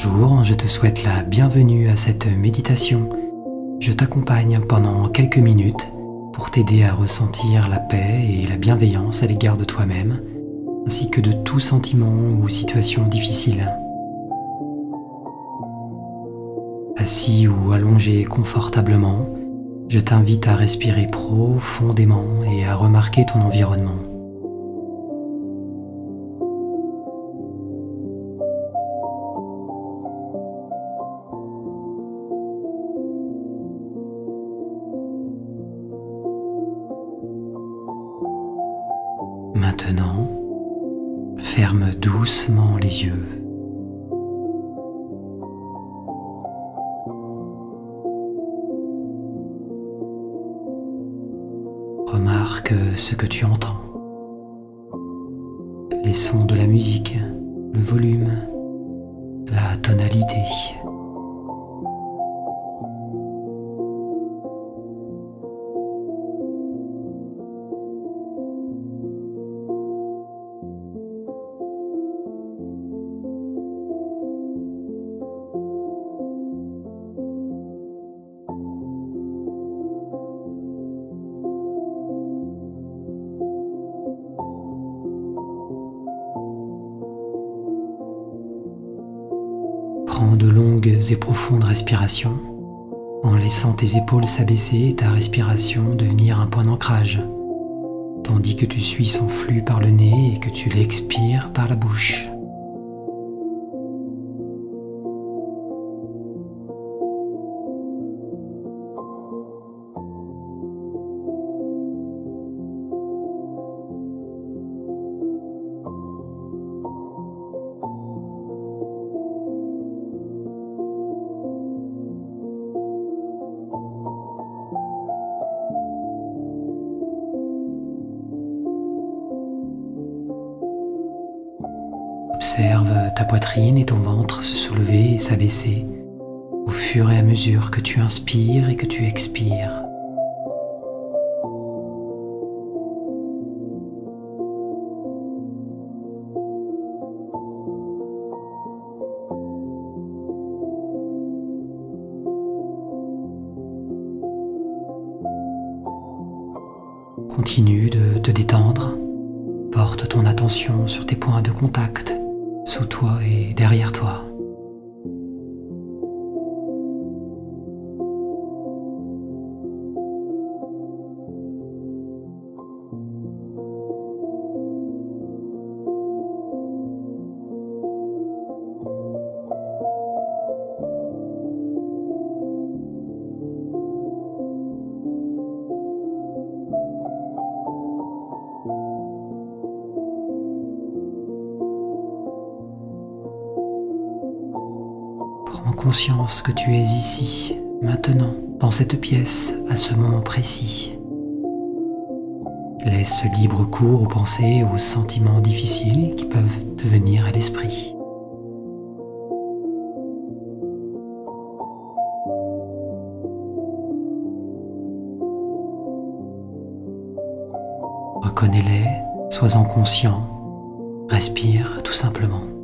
Bonjour, je te souhaite la bienvenue à cette méditation. Je t'accompagne pendant quelques minutes pour t'aider à ressentir la paix et la bienveillance à l'égard de toi-même, ainsi que de tout sentiment ou situation difficile. Assis ou allongé confortablement, je t'invite à respirer profondément et à remarquer ton environnement. Maintenant, ferme doucement les yeux. Remarque ce que tu entends. Les sons de la musique, le volume, la tonalité. Et profondes respirations en laissant tes épaules s'abaisser et ta respiration devenir un point d'ancrage, tandis que tu suis son flux par le nez et que tu l'expires par la bouche. Observe ta poitrine et ton ventre se soulever et s'abaisser au fur et à mesure que tu inspires et que tu expires. Continue de te détendre. Porte ton attention sur tes points de contact sous toi et derrière toi. Conscience que tu es ici, maintenant, dans cette pièce, à ce moment précis. Laisse libre cours aux pensées et aux sentiments difficiles qui peuvent te venir à l'esprit. Reconnais-les, sois-en conscient, respire tout simplement.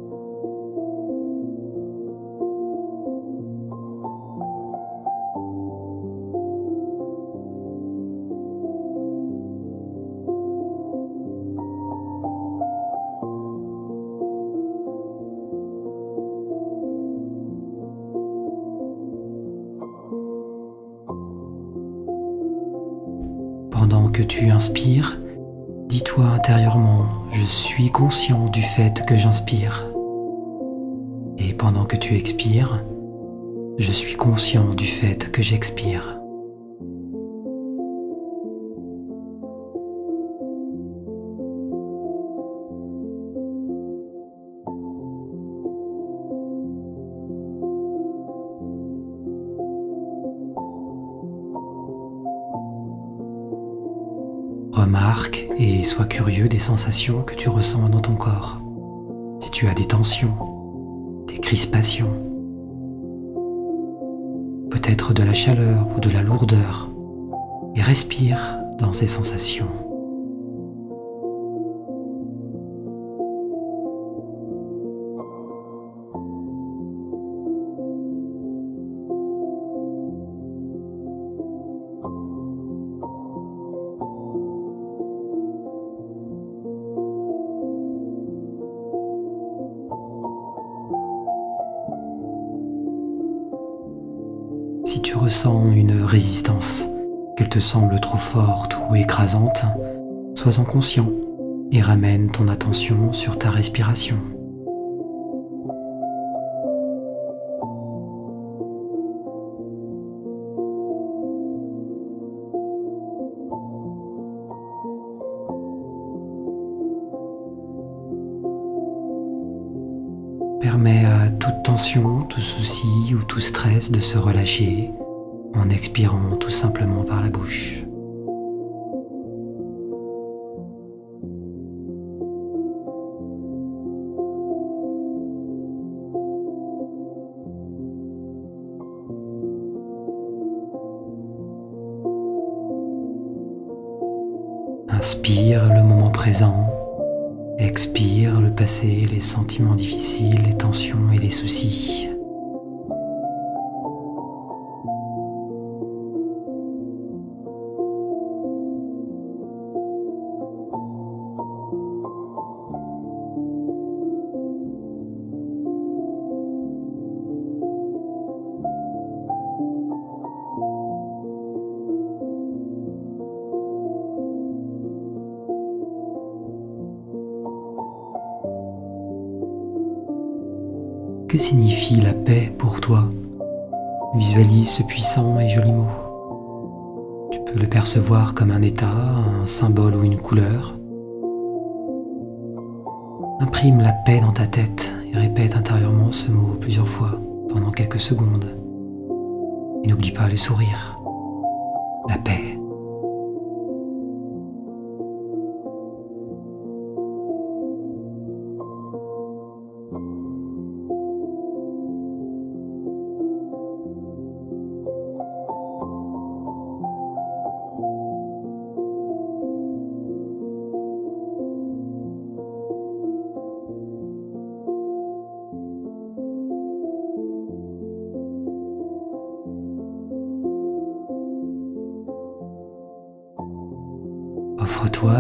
Pendant que tu inspires, dis-toi intérieurement, je suis conscient du fait que j'inspire. Et pendant que tu expires, je suis conscient du fait que j'expire. Et sois curieux des sensations que tu ressens dans ton corps. Si tu as des tensions, des crispations, peut-être de la chaleur ou de la lourdeur, et respire dans ces sensations. Ressens une résistance, qu'elle te semble trop forte ou écrasante, sois-en conscient et ramène ton attention sur ta respiration. Permets à toute tension, tout souci ou tout stress de se relâcher en expirant tout simplement par la bouche. Inspire le moment présent Expire le passé, les sentiments difficiles, les tensions et les soucis. Que signifie la paix pour toi? Visualise ce puissant et joli mot. Tu peux le percevoir comme un état, un symbole ou une couleur. Imprime la paix dans ta tête et répète intérieurement ce mot plusieurs fois pendant quelques secondes. Et n'oublie pas le sourire. La paix.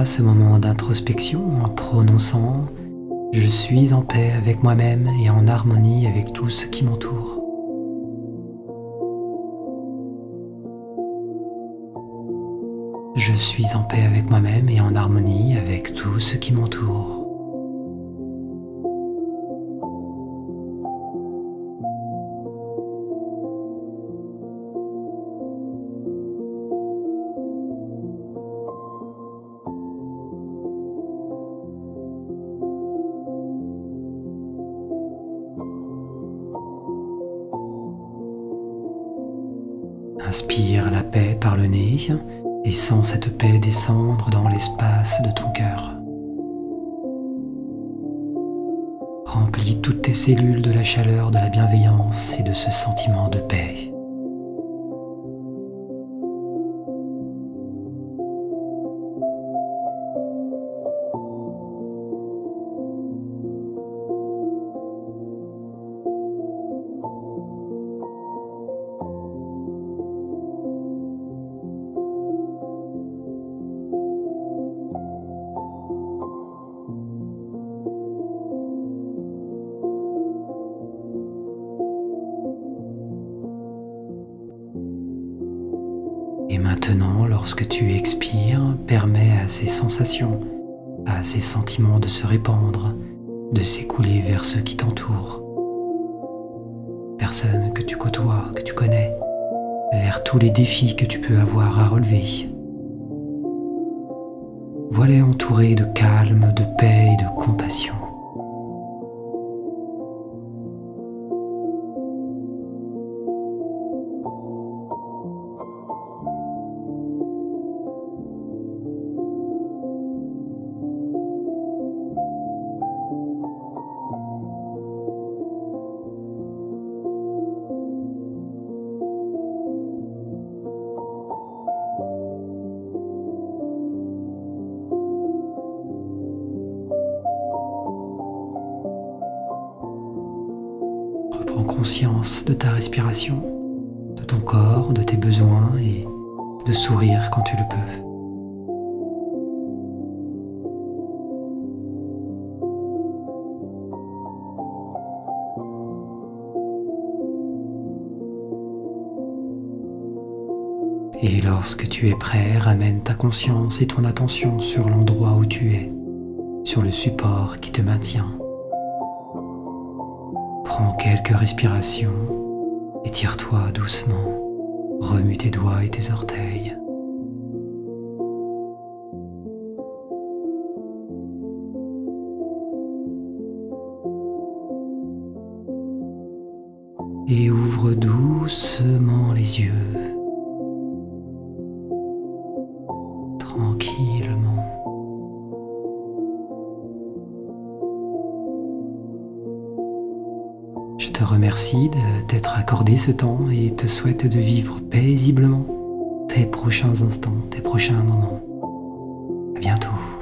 Ce moment d'introspection en prononçant ⁇ Je suis en paix avec moi-même et en harmonie avec tout ce qui m'entoure ⁇ Je suis en paix avec moi-même et en harmonie avec tout ce qui m'entoure. Inspire la paix par le nez et sens cette paix descendre dans l'espace de ton cœur. Remplis toutes tes cellules de la chaleur, de la bienveillance et de ce sentiment de paix. Maintenant, lorsque tu expires, permets à ces sensations, à ces sentiments de se répandre, de s'écouler vers ceux qui t'entourent. Personnes que tu côtoies, que tu connais, vers tous les défis que tu peux avoir à relever. Voilà entouré de calme, de paix et de compassion. Conscience de ta respiration, de ton corps, de tes besoins et de sourire quand tu le peux. Et lorsque tu es prêt, ramène ta conscience et ton attention sur l'endroit où tu es, sur le support qui te maintient. Prends quelques respirations, étire-toi doucement, remue tes doigts et tes orteils. Et ouvre doucement les yeux. Remercie de t'être accordé ce temps et te souhaite de vivre paisiblement tes prochains instants, tes prochains moments. À bientôt.